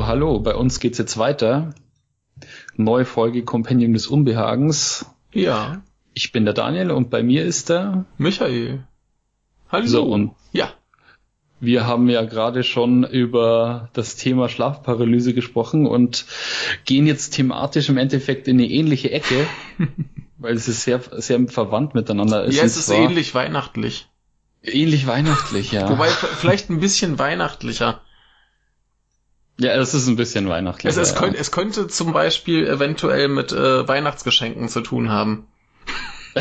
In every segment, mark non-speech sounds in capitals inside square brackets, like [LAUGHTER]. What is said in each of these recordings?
So, hallo, bei uns geht's jetzt weiter. Neue Folge Compendium des Unbehagens. Ja. Ich bin der Daniel und bei mir ist der Michael. Hallo. So, und ja. Wir haben ja gerade schon über das Thema Schlafparalyse gesprochen und gehen jetzt thematisch im Endeffekt in eine ähnliche Ecke, [LAUGHS] weil es ist sehr, sehr verwandt miteinander ist. Ja, es ist ähnlich weihnachtlich. Ähnlich weihnachtlich, ja. Wobei vielleicht ein bisschen weihnachtlicher. Ja, es ist ein bisschen weihnachtlich. Es, es, ja. könnte, es könnte zum Beispiel eventuell mit äh, Weihnachtsgeschenken zu tun haben. [LAUGHS]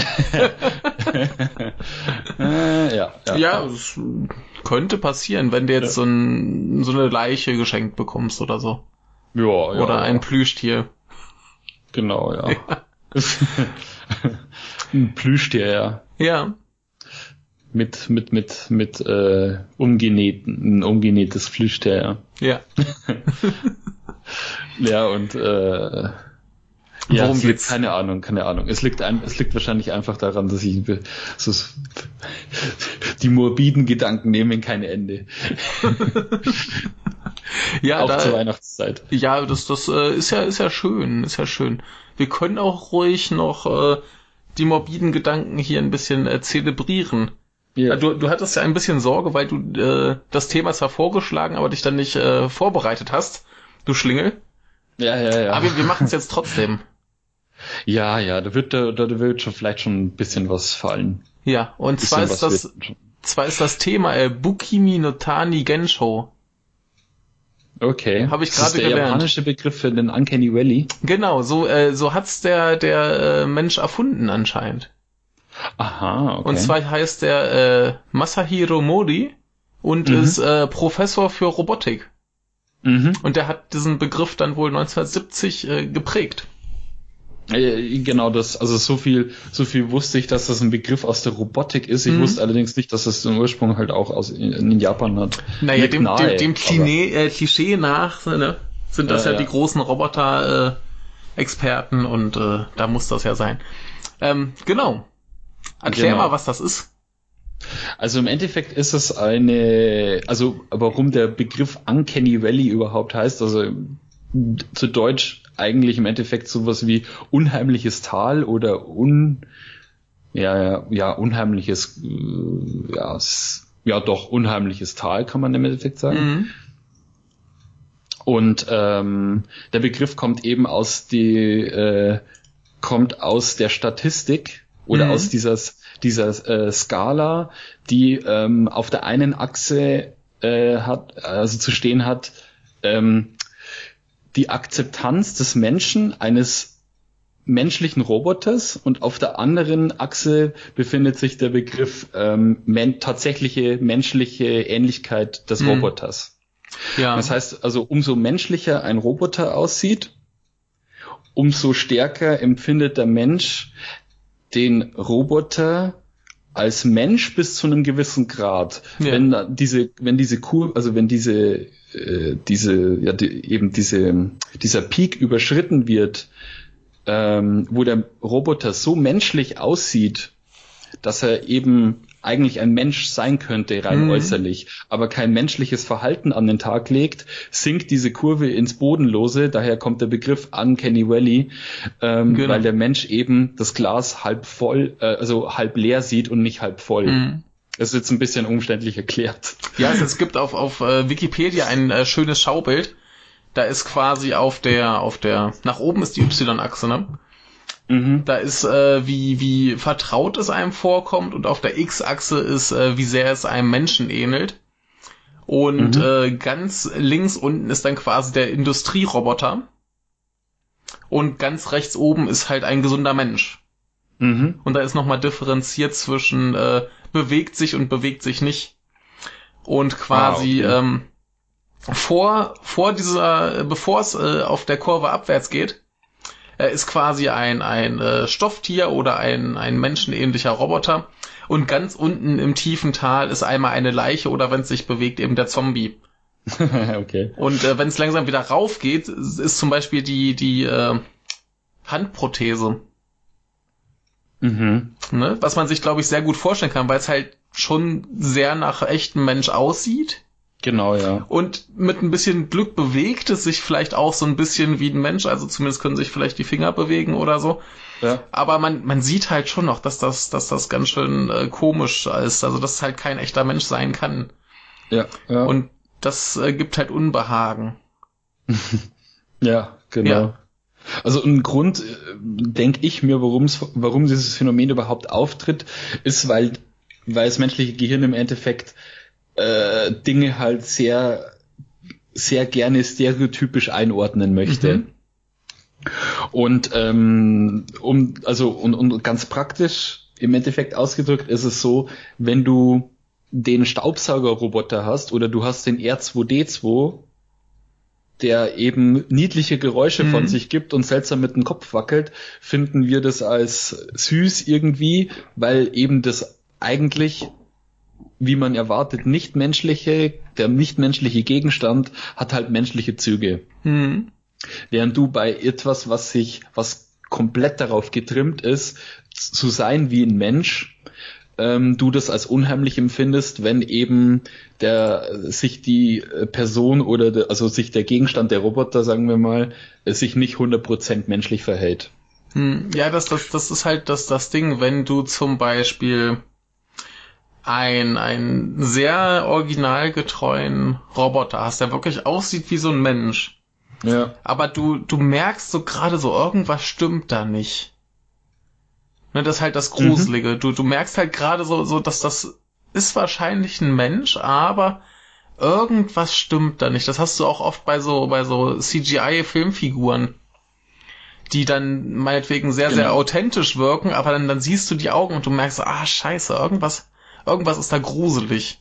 äh, ja, ja. ja, es könnte passieren, wenn du jetzt ja. so, ein, so eine Leiche geschenkt bekommst oder so. Ja, ja. Oder ein Plüschtier. Genau, ja. [LAUGHS] ja. [LAUGHS] ein Plüschtier, ja. Ja mit mit mit mit äh, umgenähten ein umgenähtes Flüchter ja [LAUGHS] ja und äh, ja, Worum es liegt, keine Ahnung, keine Ahnung. Es liegt ein, es liegt wahrscheinlich einfach daran, dass ich so [LAUGHS] die morbiden Gedanken nehmen kein Ende. [LAUGHS] ja, auch da, zur Weihnachtszeit. Ja, das das äh, ist ja ist ja schön, ist ja schön. Wir können auch ruhig noch äh, die morbiden Gedanken hier ein bisschen äh, zelebrieren. Ja. Du, du hattest ja ein bisschen Sorge, weil du äh, das Thema zwar vorgeschlagen, aber dich dann nicht äh, vorbereitet hast, du Schlingel. Ja, ja, ja. Aber wir, wir machen es jetzt trotzdem. [LAUGHS] Ja, ja, da wird, da, da wird schon vielleicht schon ein bisschen was fallen. Ja, und zwar ist das, zwar ist das Thema äh, Bukimi no Tani Gensho. Okay. Habe ich gerade gelernt. Der japanische Begriff für den Uncanny Valley. Genau, so äh, so hat's der der äh, Mensch erfunden anscheinend. Aha, okay. Und zwar heißt der äh, Masahiro Modi und mhm. ist äh, Professor für Robotik. Mhm. Und der hat diesen Begriff dann wohl 1970 äh, geprägt. Äh, genau das, also so viel, so viel wusste ich, dass das ein Begriff aus der Robotik ist. Ich mhm. wusste allerdings nicht, dass das den Ursprung halt auch aus in, in Japan hat. Naja, dem, nahe, dem, dem Klischee, äh, Klischee nach ne, sind das ja, ja, die großen Roboter-Experten äh, und äh, da muss das ja sein. Ähm, genau. Erklär genau. mal, was das ist. Also im Endeffekt ist es eine, also warum der Begriff Uncanny Valley überhaupt heißt, also zu Deutsch eigentlich im Endeffekt sowas wie unheimliches Tal oder un, ja, ja, unheimliches, äh, ja, ja doch, unheimliches Tal kann man im Endeffekt sagen. Mhm. Und ähm, der Begriff kommt eben aus die, äh, kommt aus der Statistik oder mhm. aus dieser, dieser äh, Skala, die ähm, auf der einen Achse äh, hat, also zu stehen hat, ähm, die Akzeptanz des Menschen eines menschlichen Roboters und auf der anderen Achse befindet sich der Begriff ähm, men tatsächliche menschliche Ähnlichkeit des mhm. Roboters. Ja. Das heißt also, umso menschlicher ein Roboter aussieht, umso stärker empfindet der Mensch den Roboter als Mensch bis zu einem gewissen Grad. Ja. Wenn diese, wenn diese Kur, also wenn diese, äh, diese, ja, die, eben diese, dieser Peak überschritten wird, ähm, wo der Roboter so menschlich aussieht, dass er eben eigentlich ein Mensch sein könnte, rein mhm. äußerlich, aber kein menschliches Verhalten an den Tag legt, sinkt diese Kurve ins Bodenlose, daher kommt der Begriff Uncanny Valley, ähm, genau. weil der Mensch eben das Glas halb voll, äh, also halb leer sieht und nicht halb voll. Mhm. Das ist jetzt ein bisschen umständlich erklärt. Ja, also es gibt auf, auf äh, Wikipedia ein äh, schönes Schaubild. Da ist quasi auf der, auf der, nach oben ist die Y-Achse, ne? Mhm. Da ist, äh, wie, wie vertraut es einem vorkommt und auf der X-Achse ist, äh, wie sehr es einem Menschen ähnelt. Und mhm. äh, ganz links unten ist dann quasi der Industrieroboter. Und ganz rechts oben ist halt ein gesunder Mensch. Mhm. Und da ist nochmal differenziert zwischen äh, bewegt sich und bewegt sich nicht. Und quasi ah, okay. ähm, vor, vor dieser, bevor es äh, auf der Kurve abwärts geht, er ist quasi ein, ein äh, Stofftier oder ein, ein menschenähnlicher Roboter. Und ganz unten im tiefen Tal ist einmal eine Leiche oder wenn es sich bewegt, eben der Zombie. [LAUGHS] okay. Und äh, wenn es langsam wieder rauf geht, ist zum Beispiel die, die äh, Handprothese. Mhm. Ne? Was man sich, glaube ich, sehr gut vorstellen kann, weil es halt schon sehr nach echtem Mensch aussieht. Genau, ja. Und mit ein bisschen Glück bewegt es sich vielleicht auch so ein bisschen wie ein Mensch, also zumindest können sich vielleicht die Finger bewegen oder so. Ja. Aber man, man sieht halt schon noch, dass das, dass das ganz schön äh, komisch ist, also dass es halt kein echter Mensch sein kann. Ja, ja. Und das äh, gibt halt Unbehagen. [LAUGHS] ja, genau. Ja. Also ein Grund, äh, denke ich mir, warum's, warum dieses Phänomen überhaupt auftritt, ist, weil, weil das menschliche Gehirn im Endeffekt äh, Dinge halt sehr, sehr gerne stereotypisch einordnen möchte. Mhm. Und ähm, um, also und, und ganz praktisch im Endeffekt ausgedrückt ist es so, wenn du den Staubsaugerroboter hast oder du hast den R2D2, der eben niedliche Geräusche mhm. von sich gibt und seltsam mit dem Kopf wackelt, finden wir das als süß irgendwie, weil eben das eigentlich, wie man erwartet, nicht menschliche, der nicht menschliche Gegenstand hat halt menschliche Züge. Mhm. Während du bei etwas, was sich, was komplett darauf getrimmt ist, zu sein wie ein Mensch, ähm, du das als unheimlich empfindest, wenn eben der sich die äh, Person oder de, also sich der Gegenstand der Roboter, sagen wir mal, äh, sich nicht 100% menschlich verhält. Hm, ja, das, das, das ist halt das, das Ding, wenn du zum Beispiel ein, ein sehr originalgetreuen Roboter hast, der wirklich aussieht wie so ein Mensch. Ja. Aber du, du merkst so gerade so, irgendwas stimmt da nicht. Ne, das ist halt das Gruselige. Mhm. Du, du merkst halt gerade so, so, dass das ist wahrscheinlich ein Mensch, aber irgendwas stimmt da nicht. Das hast du auch oft bei so, bei so CGI-Filmfiguren, die dann meinetwegen sehr, genau. sehr authentisch wirken, aber dann, dann siehst du die Augen und du merkst, ah, scheiße, irgendwas, irgendwas ist da gruselig.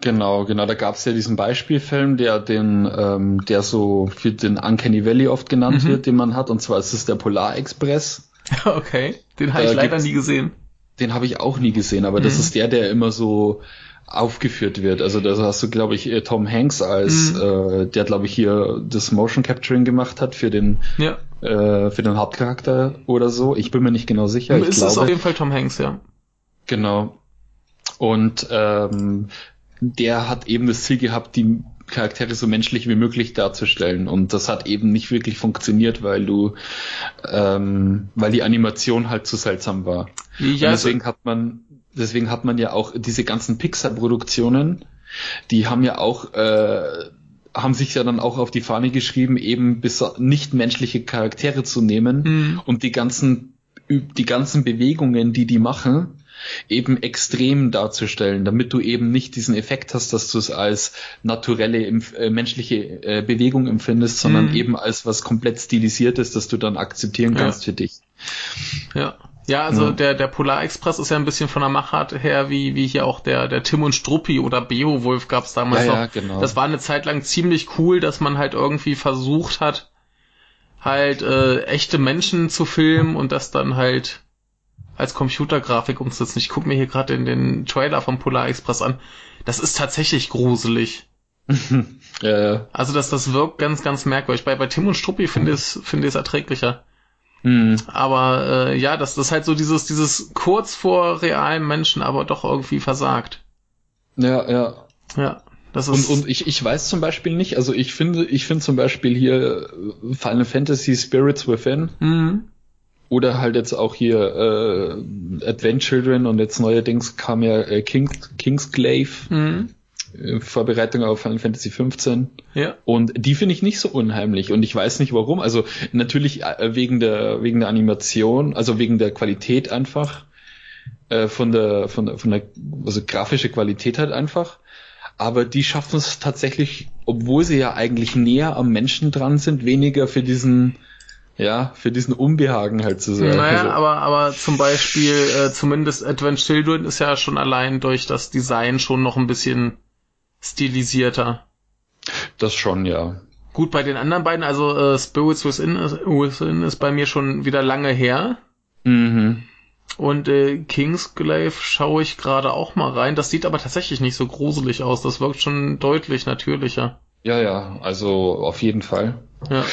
Genau, genau. Da gab es ja diesen Beispielfilm, der den, ähm, der so für den Uncanny Valley oft genannt mhm. wird, den man hat. Und zwar ist es der Polar Express. [LAUGHS] Okay, den habe ich leider nie gesehen. Den habe ich auch nie gesehen, aber mhm. das ist der, der immer so aufgeführt wird. Also da hast du, glaube ich, äh, Tom Hanks als, mhm. äh, der, glaube ich, hier das Motion Capturing gemacht hat für den, ja. äh, für den Hauptcharakter oder so. Ich bin mir nicht genau sicher. Ich ist glaube, es auf jeden Fall Tom Hanks, ja. Genau. Und ähm, der hat eben das Ziel gehabt, die Charaktere so menschlich wie möglich darzustellen. Und das hat eben nicht wirklich funktioniert, weil du, ähm, weil die Animation halt zu seltsam war. Ja, deswegen hat man, deswegen hat man ja auch diese ganzen Pixar-Produktionen, die haben ja auch, äh, haben sich ja dann auch auf die Fahne geschrieben, eben bis nicht menschliche Charaktere zu nehmen mhm. und die ganzen, die ganzen Bewegungen, die die machen, eben extrem darzustellen, damit du eben nicht diesen Effekt hast, dass du es als naturelle äh, menschliche äh, Bewegung empfindest, sondern mhm. eben als was komplett stilisiertes, das du dann akzeptieren kannst ja. für dich. Ja. Ja, also ja. der der Polar Express ist ja ein bisschen von der Machart her wie wie hier auch der der Tim und Struppi oder Beowulf gab's damals ja, noch. Ja, genau. Das war eine Zeit lang ziemlich cool, dass man halt irgendwie versucht hat halt äh, echte Menschen zu filmen und das dann halt als Computergrafik umzusetzen. Ich gucke mir hier gerade den, den Trailer vom Polar Express an. Das ist tatsächlich gruselig. [LAUGHS] ja, ja. Also das, das wirkt ganz, ganz merkwürdig. Bei, bei Tim und Struppi finde ich es finde ich es erträglicher. Mhm. Aber äh, ja, das, das ist halt so dieses, dieses kurz vor realen Menschen, aber doch irgendwie versagt. Ja, ja. Ja. Das ist und, und ich, ich weiß zum Beispiel nicht, also ich finde, ich finde zum Beispiel hier Final Fantasy Spirits Within mhm. Oder halt jetzt auch hier äh, Advent Children und jetzt neuerdings kam ja äh, King, Kingsglaive. Mhm. Äh, Vorbereitung auf Final Fantasy 15. Ja. Und die finde ich nicht so unheimlich und ich weiß nicht warum. Also natürlich äh, wegen der wegen der Animation, also wegen der Qualität einfach äh, von der von der von der also grafische Qualität halt einfach. Aber die schaffen es tatsächlich, obwohl sie ja eigentlich näher am Menschen dran sind, weniger für diesen ja, für diesen Unbehagen halt zu sein. Naja, also. aber, aber zum Beispiel, äh, zumindest Advent Children ist ja schon allein durch das Design schon noch ein bisschen stilisierter. Das schon, ja. Gut, bei den anderen beiden, also äh, Spirits Within ist, Within ist bei mir schon wieder lange her. Mhm. Und äh, Kingsglaive schaue ich gerade auch mal rein. Das sieht aber tatsächlich nicht so gruselig aus. Das wirkt schon deutlich natürlicher. Ja, ja, also auf jeden Fall. Ja.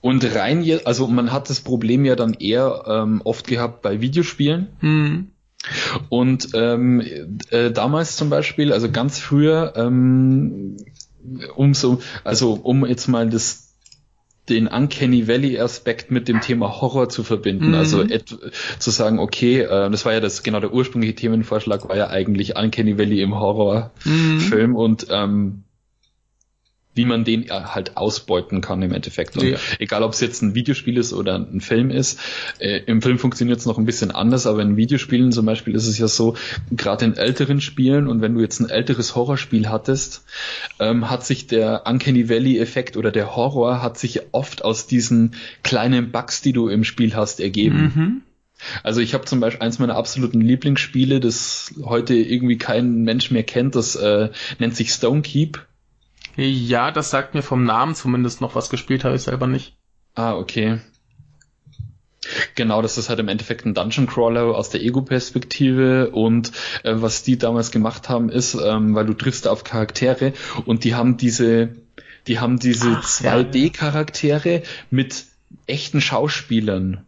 Und rein, also man hat das Problem ja dann eher ähm, oft gehabt bei Videospielen. Mhm. Und ähm, äh, damals zum Beispiel, also ganz früher, ähm, umso, also um jetzt mal das den Uncanny Valley Aspekt mit dem Thema Horror zu verbinden. Mhm. Also zu sagen, okay, äh, das war ja das genau der ursprüngliche Themenvorschlag war ja eigentlich Uncanny Valley im Horrorfilm mhm. und ähm, wie man den halt ausbeuten kann im Endeffekt. Ja. egal, ob es jetzt ein Videospiel ist oder ein Film ist, äh, im Film funktioniert es noch ein bisschen anders, aber in Videospielen zum Beispiel ist es ja so, gerade in älteren Spielen und wenn du jetzt ein älteres Horrorspiel hattest, ähm, hat sich der Uncanny Valley-Effekt oder der Horror hat sich oft aus diesen kleinen Bugs, die du im Spiel hast, ergeben. Mhm. Also ich habe zum Beispiel eins meiner absoluten Lieblingsspiele, das heute irgendwie kein Mensch mehr kennt, das äh, nennt sich Stone Keep. Ja, das sagt mir vom Namen zumindest noch was gespielt habe ich selber nicht. Ah, okay. Genau, das ist halt im Endeffekt ein Dungeon Crawler aus der Ego-Perspektive und äh, was die damals gemacht haben ist, ähm, weil du triffst auf Charaktere und die haben diese, die haben diese 2D-Charaktere mit echten Schauspielern.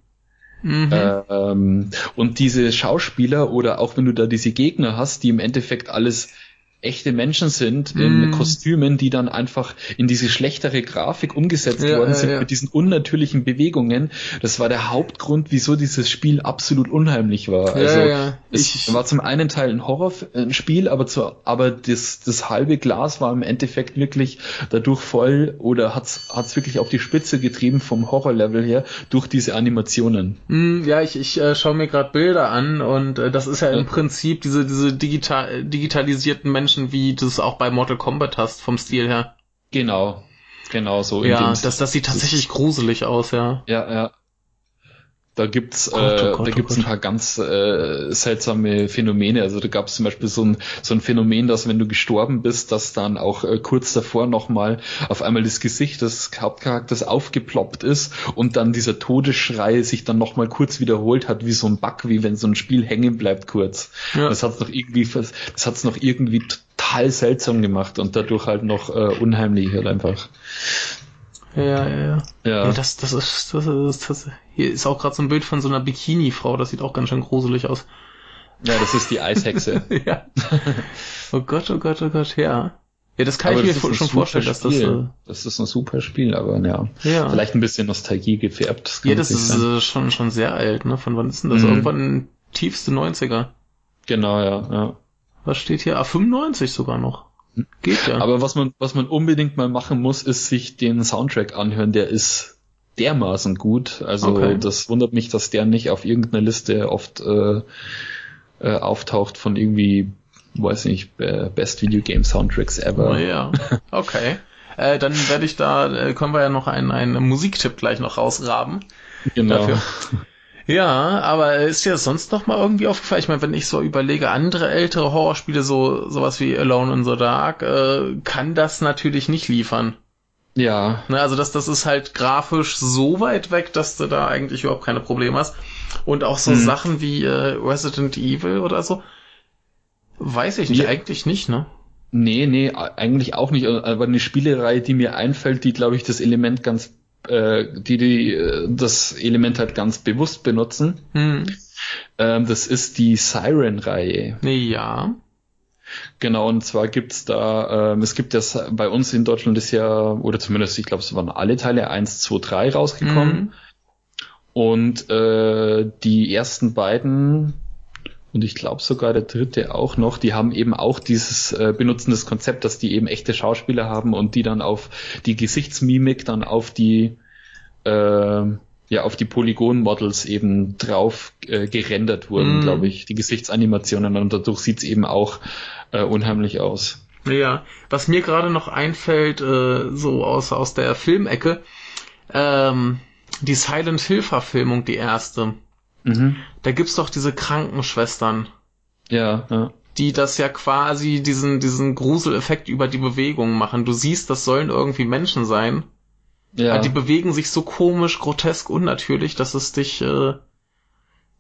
Mhm. Äh, ähm, und diese Schauspieler oder auch wenn du da diese Gegner hast, die im Endeffekt alles echte Menschen sind in mm. Kostümen, die dann einfach in diese schlechtere Grafik umgesetzt ja, worden sind ja, ja. mit diesen unnatürlichen Bewegungen. Das war der Hauptgrund, wieso dieses Spiel absolut unheimlich war. also es ich, war zum einen Teil ein Horrorspiel, aber zu, aber das, das halbe Glas war im Endeffekt wirklich dadurch voll oder hat's hat's wirklich auf die Spitze getrieben vom Horrorlevel her durch diese Animationen. Mm, ja, ich, ich äh, schaue mir gerade Bilder an und äh, das ist ja im Prinzip diese diese digital digitalisierten Menschen Menschen, wie du es auch bei Mortal Kombat hast, vom Stil her. Genau. Genau so. Ja, das, das sieht tatsächlich gruselig aus, ja. Ja, ja. Da gibt's, Gott, oh äh, Gott, da gibt's oh ein paar ganz äh, seltsame Phänomene. Also da gab's zum Beispiel so ein, so ein Phänomen, dass wenn du gestorben bist, dass dann auch äh, kurz davor nochmal auf einmal das Gesicht des Hauptcharakters aufgeploppt ist und dann dieser Todesschrei sich dann nochmal kurz wiederholt hat, wie so ein Bug, wie wenn so ein Spiel hängen bleibt kurz. Ja. Das hat's noch irgendwie, das hat's noch irgendwie total seltsam gemacht und dadurch halt noch äh, unheimlich halt einfach. Ja, ja, ja. Ja, ja das, das ist, das ist, das, hier ist auch gerade so ein Bild von so einer Bikini-Frau, das sieht auch ganz schön gruselig aus. Ja, das ist die Eishexe. [LAUGHS] ja. Oh Gott, oh Gott, oh Gott, ja. Ja, das kann aber ich mir schon vorstellen, dass das. Äh, das ist ein super Spiel, aber ja. ja. Vielleicht ein bisschen Nostalgie gefärbt. Das ja, das ist äh, schon, schon sehr alt, ne? Von wann ist denn das? Mhm. Irgendwann tiefste 90er. Genau, ja, ja. Was steht hier? Ah, 95 sogar noch. Geht ja. Aber was man, was man unbedingt mal machen muss, ist sich den Soundtrack anhören. Der ist dermaßen gut. Also okay. das wundert mich, dass der nicht auf irgendeiner Liste oft äh, äh, auftaucht von irgendwie, weiß nicht, Best Video Game Soundtracks ever. Oh, ja, [LAUGHS] okay. äh, dann werde ich da, äh, können wir ja noch einen, einen Musiktipp gleich noch rausgraben. Genau. Dafür. [LAUGHS] Ja, aber ist dir das sonst noch mal irgendwie aufgefallen? Ich meine, wenn ich so überlege, andere ältere Horrorspiele, so sowas wie Alone in the Dark, äh, kann das natürlich nicht liefern. Ja. Ne, also das, das ist halt grafisch so weit weg, dass du da eigentlich überhaupt keine Probleme hast. Und auch so hm. Sachen wie äh, Resident Evil oder so, weiß ich nicht, ja. eigentlich nicht, ne? Nee, nee, eigentlich auch nicht. Aber eine Spielereihe, die mir einfällt, die, glaube ich, das Element ganz äh, die, die äh, das Element halt ganz bewusst benutzen. Hm. Ähm, das ist die Siren-Reihe. Ja. Genau, und zwar gibt's da, ähm, es gibt ja bei uns in Deutschland ist ja, oder zumindest, ich glaube, es waren alle Teile 1, 2, 3 rausgekommen. Mhm. Und äh, die ersten beiden, und ich glaube sogar der dritte auch noch, die haben eben auch dieses äh, benutzen das Konzept, dass die eben echte Schauspieler haben und die dann auf die Gesichtsmimik dann auf die äh, ja auf die Polygon-Models eben drauf äh, gerendert wurden, mm. glaube ich, die Gesichtsanimationen und dadurch sieht's eben auch äh, unheimlich aus. Ja, was mir gerade noch einfällt, äh, so aus aus der Filmecke, ähm, die Silent Hill Verfilmung, die erste. Mhm. Da gibt's doch diese Krankenschwestern. Ja, ja. Die das ja quasi diesen, diesen Gruseleffekt über die Bewegung machen. Du siehst, das sollen irgendwie Menschen sein. Ja. Aber die bewegen sich so komisch, grotesk, unnatürlich, dass es dich äh,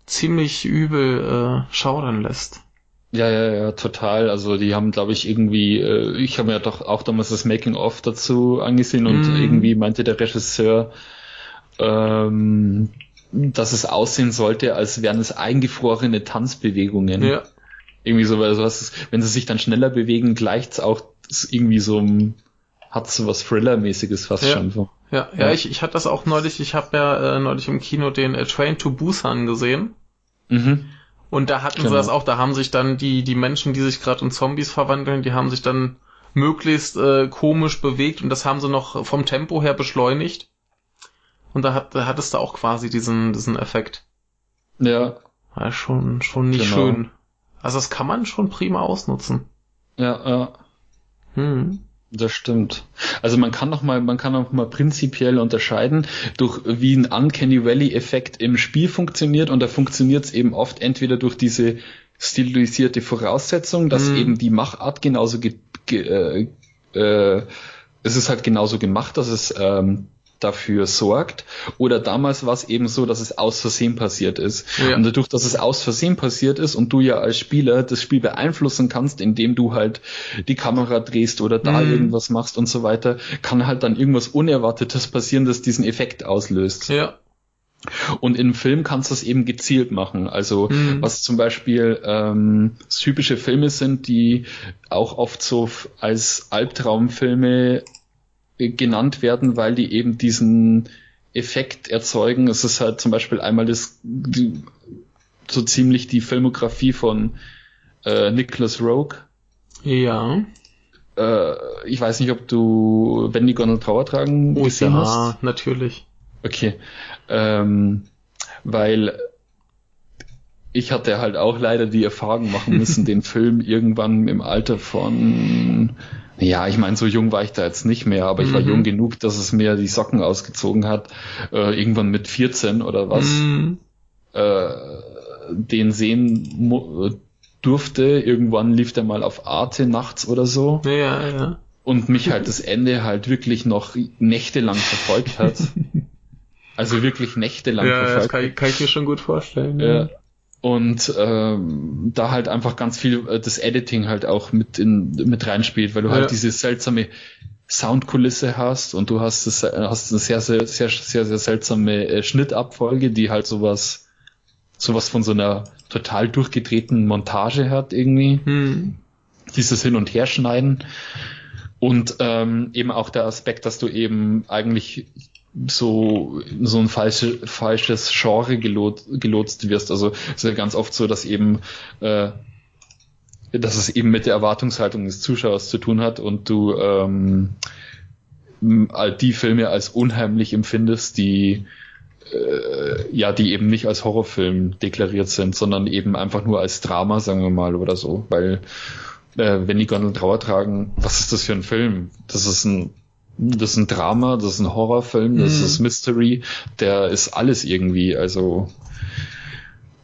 ziemlich übel äh, schaudern lässt. Ja, ja, ja, total. Also die haben, glaube ich, irgendwie, äh, ich habe mir ja doch auch damals das Making-of dazu angesehen und mm. irgendwie meinte der Regisseur, ähm, dass es aussehen sollte, als wären es eingefrorene Tanzbewegungen. Ja. Irgendwie so, weil sowas, wenn sie sich dann schneller bewegen, gleicht es auch irgendwie so hat so was Thriller-mäßiges fast ja. schon. So. Ja, ja, ja, ich, ich hatte das auch neulich, ich habe ja äh, neulich im Kino den äh, Train to Busan gesehen. Mhm. Und da hatten genau. sie das auch, da haben sich dann die, die Menschen, die sich gerade in Zombies verwandeln, die haben sich dann möglichst äh, komisch bewegt und das haben sie noch vom Tempo her beschleunigt. Und da, hat, da hattest du auch quasi diesen, diesen Effekt. Ja. ja schon, schon nicht genau. schön. Also das kann man schon prima ausnutzen. Ja, ja. Hm. Das stimmt. Also man kann noch mal, man kann noch mal prinzipiell unterscheiden, durch wie ein Uncanny Valley Effekt im Spiel funktioniert und da funktioniert es eben oft entweder durch diese stilisierte Voraussetzung, dass mhm. eben die Machart genauso ge, ge, äh, äh, es ist halt genauso gemacht, dass es ähm, dafür sorgt. Oder damals war es eben so, dass es aus Versehen passiert ist. Ja. Und dadurch, dass es aus Versehen passiert ist und du ja als Spieler das Spiel beeinflussen kannst, indem du halt die Kamera drehst oder da mhm. irgendwas machst und so weiter, kann halt dann irgendwas Unerwartetes passieren, das diesen Effekt auslöst. Ja. Und im Film kannst du das eben gezielt machen. Also mhm. was zum Beispiel ähm, typische Filme sind, die auch oft so als Albtraumfilme genannt werden, weil die eben diesen Effekt erzeugen. Es ist halt zum Beispiel einmal das, die, so ziemlich die Filmografie von äh, Nicholas Rogue. Ja. Äh, ich weiß nicht, ob du Wenn die Gondel Trauer tragen oh, gesehen ja, hast. Ja, natürlich. Okay. Ähm, weil ich hatte halt auch leider die Erfahrung machen müssen, [LAUGHS] den Film irgendwann im Alter von ja, ich meine, so jung war ich da jetzt nicht mehr, aber ich war mhm. jung genug, dass es mir die Socken ausgezogen hat, äh, irgendwann mit 14 oder was, mhm. äh, den sehen durfte. Irgendwann lief der mal auf Arte nachts oder so. Ja, ja. Und mich halt das Ende halt wirklich noch nächtelang verfolgt hat. [LAUGHS] also wirklich nächtelang ja, verfolgt. Ja, das kann ich, kann ich mir schon gut vorstellen. Ja und ähm, da halt einfach ganz viel äh, das Editing halt auch mit in mit reinspielt, weil du halt ja. halt diese seltsame Soundkulisse hast und du hast das, hast eine sehr sehr sehr sehr sehr seltsame äh, Schnittabfolge, die halt sowas sowas von so einer total durchgedrehten Montage hat irgendwie. Hm. Dieses Hin und Herschneiden und ähm, eben auch der Aspekt, dass du eben eigentlich so so ein falsche, falsches Genre gelot, gelotst wirst. Also es ist ja ganz oft so, dass eben äh, dass es eben mit der Erwartungshaltung des Zuschauers zu tun hat und du ähm, die Filme als unheimlich empfindest, die äh, ja, die eben nicht als Horrorfilm deklariert sind, sondern eben einfach nur als Drama, sagen wir mal, oder so. Weil äh, wenn die Gondeln Trauer tragen, was ist das für ein Film? Das ist ein das ist ein Drama, das ist ein Horrorfilm, das mhm. ist Mystery, der ist alles irgendwie, also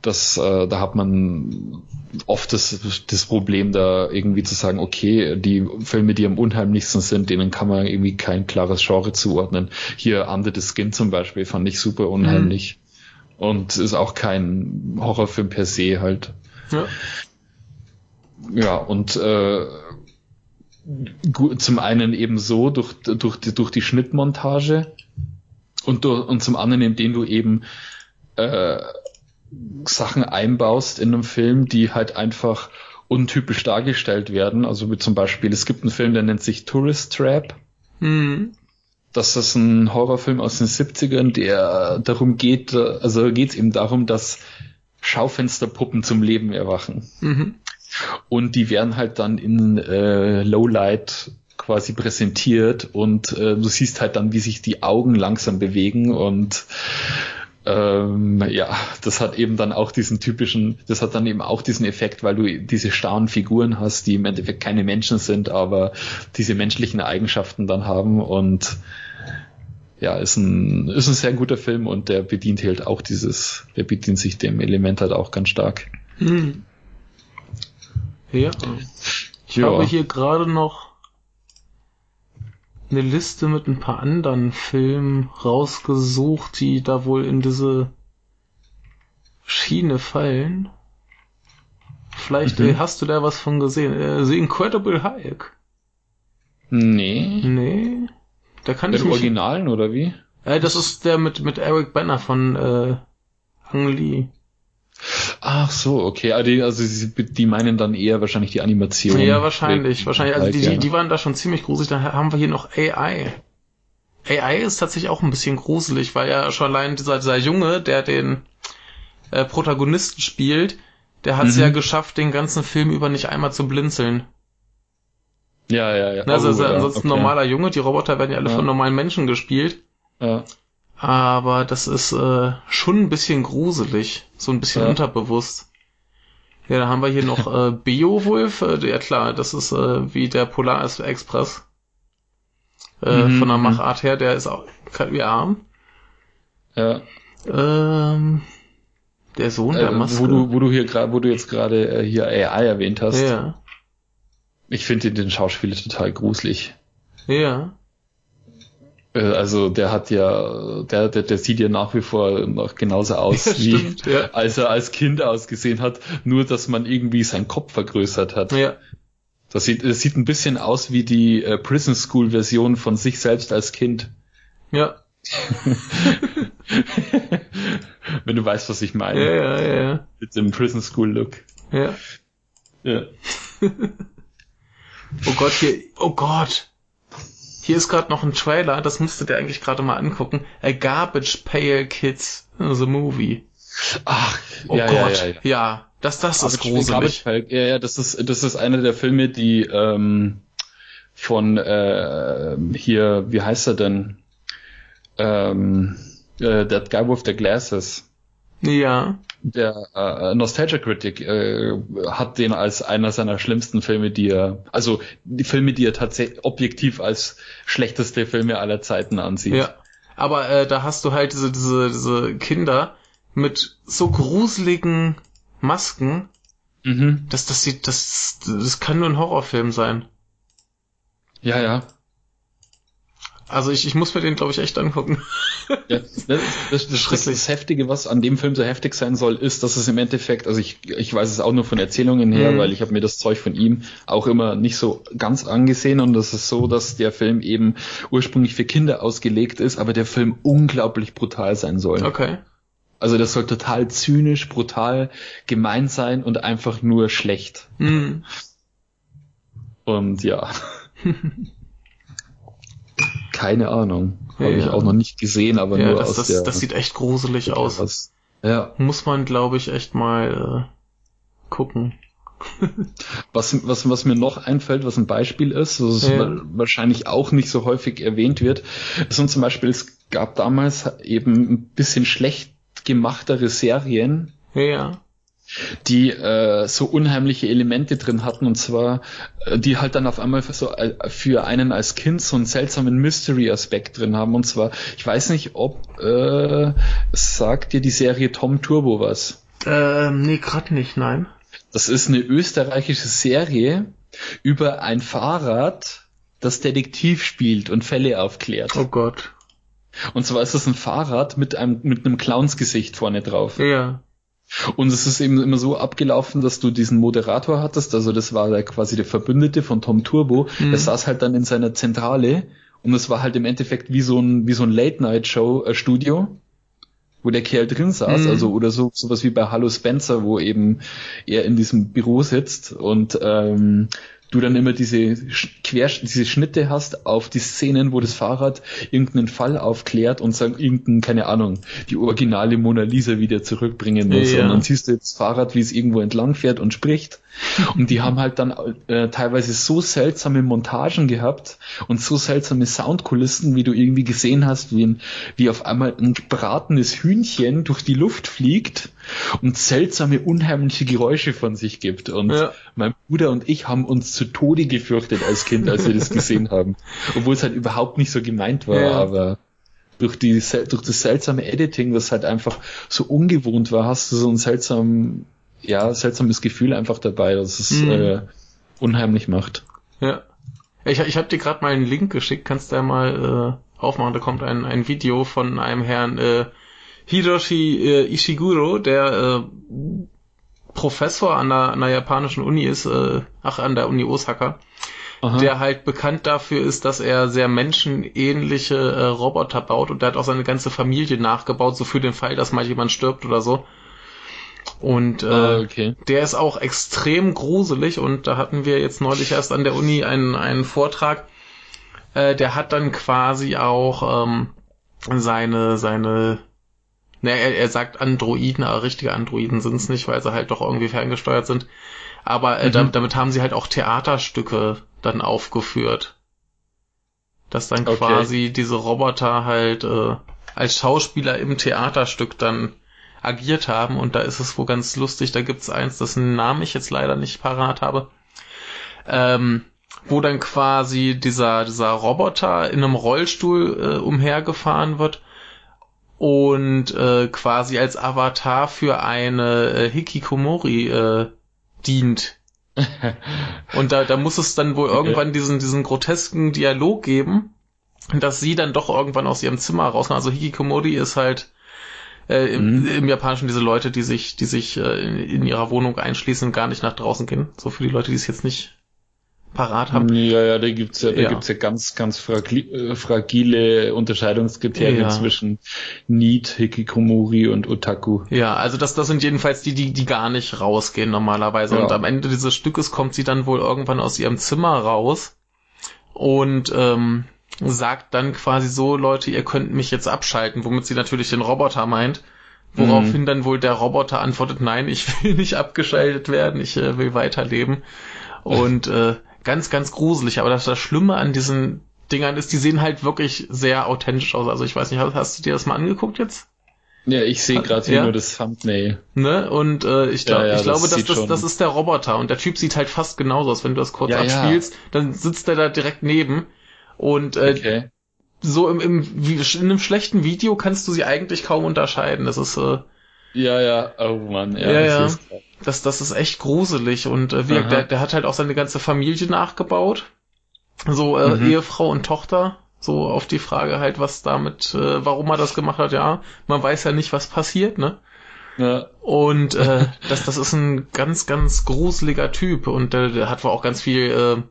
das, äh, da hat man oft das, das Problem, da irgendwie zu sagen, okay, die Filme, die am unheimlichsten sind, denen kann man irgendwie kein klares Genre zuordnen. Hier Under the Skin zum Beispiel fand ich super unheimlich. Mhm. Und ist auch kein Horrorfilm per se halt. Ja. Ja, und äh, zum einen eben so durch, durch, die, durch die Schnittmontage und, durch, und zum anderen, indem du eben äh, Sachen einbaust in einem Film, die halt einfach untypisch dargestellt werden. Also wie zum Beispiel, es gibt einen Film, der nennt sich Tourist Trap. Mhm. Das ist ein Horrorfilm aus den 70ern, der darum geht, also geht es eben darum, dass Schaufensterpuppen zum Leben erwachen. Mhm. Und die werden halt dann in äh, Lowlight quasi präsentiert und äh, du siehst halt dann, wie sich die Augen langsam bewegen und ähm, ja, das hat eben dann auch diesen typischen, das hat dann eben auch diesen Effekt, weil du diese starren Figuren hast, die im Endeffekt keine Menschen sind, aber diese menschlichen Eigenschaften dann haben und ja, ist ein, ist ein sehr guter Film und der bedient halt auch dieses, der bedient sich dem Element halt auch ganz stark. Hm. Ja. Ich ja. habe hier gerade noch eine Liste mit ein paar anderen Filmen rausgesucht, die da wohl in diese Schiene fallen. Vielleicht mhm. hast du da was von gesehen. Äh, The Incredible Hulk. Nee. Nee. Da kann der ich mich... Originalen oder wie? Äh, das ist der mit, mit Eric Banner von äh, Ang Lee. Ach so, okay. Also die, also die meinen dann eher wahrscheinlich die Animation. Ja, wahrscheinlich. Wahrscheinlich. Also die, die, die waren da schon ziemlich gruselig. Dann haben wir hier noch AI. AI ist tatsächlich auch ein bisschen gruselig, weil ja schon allein dieser, dieser Junge, der den äh, Protagonisten spielt, der hat es mhm. ja geschafft, den ganzen Film über nicht einmal zu blinzeln. Ja, ja, ja. Also, also oh, ansonsten ja, okay. normaler Junge, die Roboter werden ja alle ja. von normalen Menschen gespielt. Ja. Aber das ist äh, schon ein bisschen gruselig, so ein bisschen ja. unterbewusst. Ja, da haben wir hier noch [LAUGHS] äh, Beowulf. Äh, ja klar, das ist äh, wie der Polar Express. Äh, mhm. Von der Machart her, der ist auch wie arm. Ja. Ähm, der Sohn der äh, Maske. Wo du, wo du hier gerade, wo du jetzt gerade äh, hier AI erwähnt hast. Ja. Ich finde den Schauspieler total gruselig. Ja. Äh, also der hat ja, der, der, der sieht ja nach wie vor noch genauso aus, [LAUGHS] ja, wie stimmt, ja. als er als Kind ausgesehen hat, nur dass man irgendwie seinen Kopf vergrößert hat. Ja. Das sieht, das sieht ein bisschen aus wie die äh, Prison School Version von sich selbst als Kind. Ja. [LAUGHS] Wenn du weißt, was ich meine. Ja, ja, ja. ja. Mit dem Prison School Look. Ja. Ja. [LAUGHS] oh Gott, hier, oh Gott. Hier ist gerade noch ein Trailer, das müsstet ihr eigentlich gerade mal angucken. A Garbage Pail Kids the Movie. Ach, oh ja, Gott. Ja, ja, ja. ja das, das ist gruselig. Pail, ja, ja, das ist, das ist einer der Filme, die ähm, von äh, hier, wie heißt er denn? Ähm, äh, That Guy with the Glasses. Ja. Der äh, Nostalgia Critic äh, hat den als einer seiner schlimmsten Filme, die er, also die Filme, die er tatsächlich objektiv als schlechteste Filme aller Zeiten ansieht. Ja. Aber äh, da hast du halt diese, diese, diese Kinder mit so gruseligen Masken. Mhm. Das, das sieht, das, das kann nur ein Horrorfilm sein. Ja, ja. Also ich, ich muss mir den, glaube ich, echt angucken. [LAUGHS] Ja, das, das, das, das, das Heftige, was an dem Film so heftig sein soll, ist, dass es im Endeffekt, also ich, ich weiß es auch nur von Erzählungen her, mhm. weil ich habe mir das Zeug von ihm auch immer nicht so ganz angesehen und das ist so, dass der Film eben ursprünglich für Kinder ausgelegt ist, aber der Film unglaublich brutal sein soll. Okay. Also das soll total zynisch, brutal, gemein sein und einfach nur schlecht. Mhm. Und ja. [LAUGHS] Keine Ahnung. Habe ja. ich auch noch nicht gesehen, aber ja, nur das, aus das, der... Das sieht echt gruselig aus. Was. Ja. Muss man, glaube ich, echt mal äh, gucken. was, was, was mir noch einfällt, was ein Beispiel ist, was ja. wahrscheinlich auch nicht so häufig erwähnt wird, sind zum Beispiel, es gab damals eben ein bisschen schlecht gemachtere Serien. Ja die äh, so unheimliche Elemente drin hatten und zwar äh, die halt dann auf einmal für, so, äh, für einen als Kind so einen seltsamen Mystery-Aspekt drin haben und zwar ich weiß nicht ob äh, sagt dir die Serie Tom Turbo was? Ähm, nee, gerade nicht, nein. Das ist eine österreichische Serie über ein Fahrrad, das Detektiv spielt und Fälle aufklärt. Oh Gott. Und zwar ist das ein Fahrrad mit einem mit einem Clownsgesicht vorne drauf. Ja. Und es ist eben immer so abgelaufen, dass du diesen Moderator hattest, also das war der, quasi der Verbündete von Tom Turbo, mhm. der saß halt dann in seiner Zentrale. Und es war halt im Endeffekt wie so ein, wie so ein Late-Night-Show-Studio, äh, wo der Kerl drin saß, mhm. also oder so sowas wie bei Hallo Spencer, wo eben er in diesem Büro sitzt. Und ähm, du dann immer diese Quer diese Schnitte hast auf die Szenen, wo das Fahrrad irgendeinen Fall aufklärt und sagen irgendein keine Ahnung die originale Mona Lisa wieder zurückbringen muss ja. und dann siehst du das Fahrrad, wie es irgendwo entlang fährt und spricht [LAUGHS] und die haben halt dann äh, teilweise so seltsame Montagen gehabt und so seltsame Soundkulissen, wie du irgendwie gesehen hast, wie, ein, wie auf einmal ein gebratenes Hühnchen durch die Luft fliegt und seltsame, unheimliche Geräusche von sich gibt. Und ja. mein Bruder und ich haben uns zu Tode gefürchtet als Kind, als wir das gesehen haben. Obwohl es halt überhaupt nicht so gemeint war, ja. aber durch, die, durch das seltsame Editing, das halt einfach so ungewohnt war, hast du so ein seltsam, ja, seltsames Gefühl einfach dabei, dass es mhm. äh, unheimlich macht. Ja. Ich, ich habe dir gerade mal einen Link geschickt, kannst du ja mal äh, aufmachen, da kommt ein, ein Video von einem Herrn äh, Hiroshi äh, Ishiguro, der äh, Professor an der, an der japanischen Uni ist, äh, ach, an der Uni Osaka, Aha. der halt bekannt dafür ist, dass er sehr menschenähnliche äh, Roboter baut und der hat auch seine ganze Familie nachgebaut, so für den Fall, dass mal jemand stirbt oder so. Und äh, ah, okay. der ist auch extrem gruselig und da hatten wir jetzt neulich erst an der Uni einen, einen Vortrag. Äh, der hat dann quasi auch ähm, seine, seine, ne, er, er sagt Androiden, aber richtige Androiden sind es nicht, weil sie halt doch irgendwie ferngesteuert sind. Aber äh, mhm. damit haben sie halt auch Theaterstücke dann aufgeführt. Dass dann okay. quasi diese Roboter halt äh, als Schauspieler im Theaterstück dann agiert haben und da ist es wohl ganz lustig, da gibt's eins, dessen Namen ich jetzt leider nicht parat habe, ähm, wo dann quasi dieser, dieser Roboter in einem Rollstuhl äh, umhergefahren wird und äh, quasi als Avatar für eine äh, Hikikomori äh, dient. [LAUGHS] und da, da muss es dann wohl irgendwann diesen, diesen grotesken Dialog geben, dass sie dann doch irgendwann aus ihrem Zimmer rauskommt. Also Hikikomori ist halt äh, im, mhm. im, Japanischen diese Leute, die sich, die sich äh, in, in, ihrer Wohnung einschließen und gar nicht nach draußen gehen. So für die Leute, die es jetzt nicht parat haben. Ja, ja, da gibt's ja, da ja. gibt's ja ganz, ganz fragile, äh, fragile Unterscheidungskriterien ja. zwischen Need, Hikikomori und Otaku. Ja, also das, das sind jedenfalls die, die, die gar nicht rausgehen normalerweise. Ja. Und am Ende dieses Stückes kommt sie dann wohl irgendwann aus ihrem Zimmer raus und ähm, sagt dann quasi so, Leute, ihr könnt mich jetzt abschalten, womit sie natürlich den Roboter meint. Woraufhin mhm. dann wohl der Roboter antwortet, nein, ich will [LAUGHS] nicht abgeschaltet werden, ich äh, will weiterleben. Und äh, ganz, ganz gruselig. Aber das, das Schlimme an diesen Dingern ist, die sehen halt wirklich sehr authentisch aus. Also ich weiß nicht, hast, hast du dir das mal angeguckt jetzt? Ja, ich sehe gerade hier ja. nur das Thumbnail. Ne? Und äh, ich, glaub, ja, ja, ich glaube, das, das, das ist der Roboter und der Typ sieht halt fast genauso aus. Wenn du das kurz abspielst, dann sitzt er da direkt neben und äh, okay. so im, im, in einem schlechten Video kannst du sie eigentlich kaum unterscheiden. Das ist äh, ja, ja, oh Mann, ja. ja, ja. Das, das ist echt gruselig und äh, wie, der, der hat halt auch seine ganze Familie nachgebaut. So äh, mhm. Ehefrau und Tochter. So auf die Frage halt, was damit, äh, warum er das gemacht hat, ja, man weiß ja nicht, was passiert, ne? Ja. Und äh, das, das ist ein ganz, ganz gruseliger Typ und der, der hat wohl auch ganz viel äh,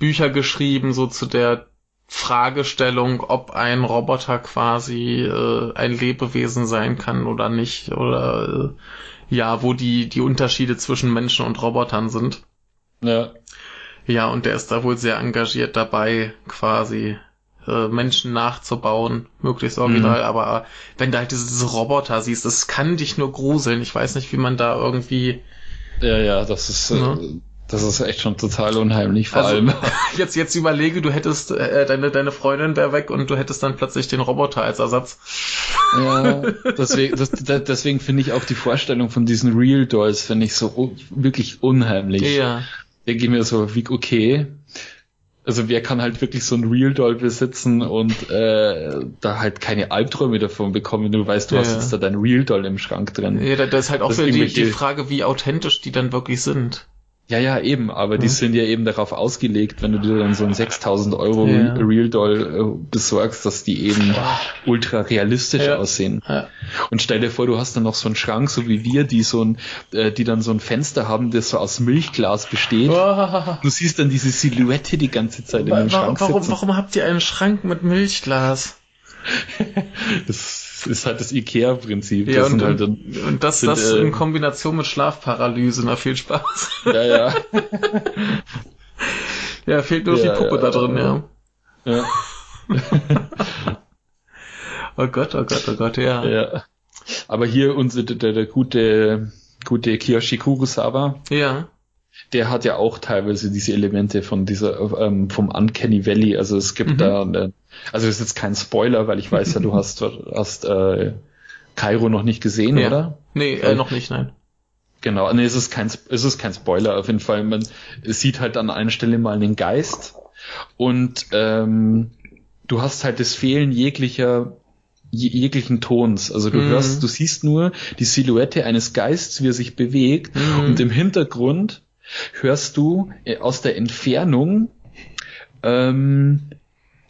Bücher geschrieben, so zu der Fragestellung, ob ein Roboter quasi äh, ein Lebewesen sein kann oder nicht, oder äh, ja, wo die, die Unterschiede zwischen Menschen und Robotern sind. Ja. Ja, und der ist da wohl sehr engagiert dabei, quasi äh, Menschen nachzubauen, möglichst original, mhm. aber wenn du halt diese, diese Roboter siehst, das kann dich nur gruseln. Ich weiß nicht, wie man da irgendwie. Ja, ja, das ist. Ne? Äh, das ist echt schon total unheimlich, vor also, allem. [LAUGHS] [LAUGHS] Jetzt, jetzt überlege, du hättest, äh, deine, deine Freundin wäre weg und du hättest dann plötzlich den Roboter als Ersatz. Ja, [LAUGHS] deswegen, das, deswegen finde ich auch die Vorstellung von diesen Real Dolls, finde ich so wirklich unheimlich. Ja. Denke ich mir so, wie, okay. Also wer kann halt wirklich so ein Real Doll besitzen und äh, da halt keine Albträume davon bekommen, wenn du weißt, du ja. hast jetzt da dein Real Doll im Schrank drin. Ja, da, da ist halt auch so die, die Frage, wie authentisch die dann wirklich sind. Ja, ja, eben, aber mhm. die sind ja eben darauf ausgelegt, wenn du dir dann so ein 6000 Euro ja. Real Doll äh, besorgst, dass die eben ultra realistisch ja. aussehen. Ja. Und stell dir vor, du hast dann noch so einen Schrank, so wie wir, die so ein, äh, die dann so ein Fenster haben, das so aus Milchglas besteht. Oh. Du siehst dann diese Silhouette die ganze Zeit in dem Schrank warum, sitzen. Warum habt ihr einen Schrank mit Milchglas? [LAUGHS] das ist halt das Ikea-Prinzip. Ja, das und, halt dann, und das, sind, das äh, in Kombination mit Schlafparalyse, na viel Spaß. Ja, ja. [LAUGHS] ja, fehlt nur ja, die Puppe ja, da drin, ja. Ja. [LAUGHS] oh Gott, oh Gott, oh Gott, ja. Ja. Aber hier unser, der, der gute, gute Kiyoshi Kurosawa. Ja der hat ja auch teilweise diese Elemente von dieser ähm, vom Uncanny Valley. Also es gibt mhm. da, eine, also ist jetzt kein Spoiler, weil ich weiß ja, du hast hast äh, Cairo noch nicht gesehen, ja. oder? Nee, äh, noch nicht, nein. Genau, nee, es ist kein es ist kein Spoiler. Auf jeden Fall, man sieht halt an einer Stelle mal einen Geist und ähm, du hast halt das Fehlen jeglicher jeglichen Tons. Also du mhm. hörst, du siehst nur die Silhouette eines Geists, wie er sich bewegt mhm. und im Hintergrund hörst du äh, aus der Entfernung ähm,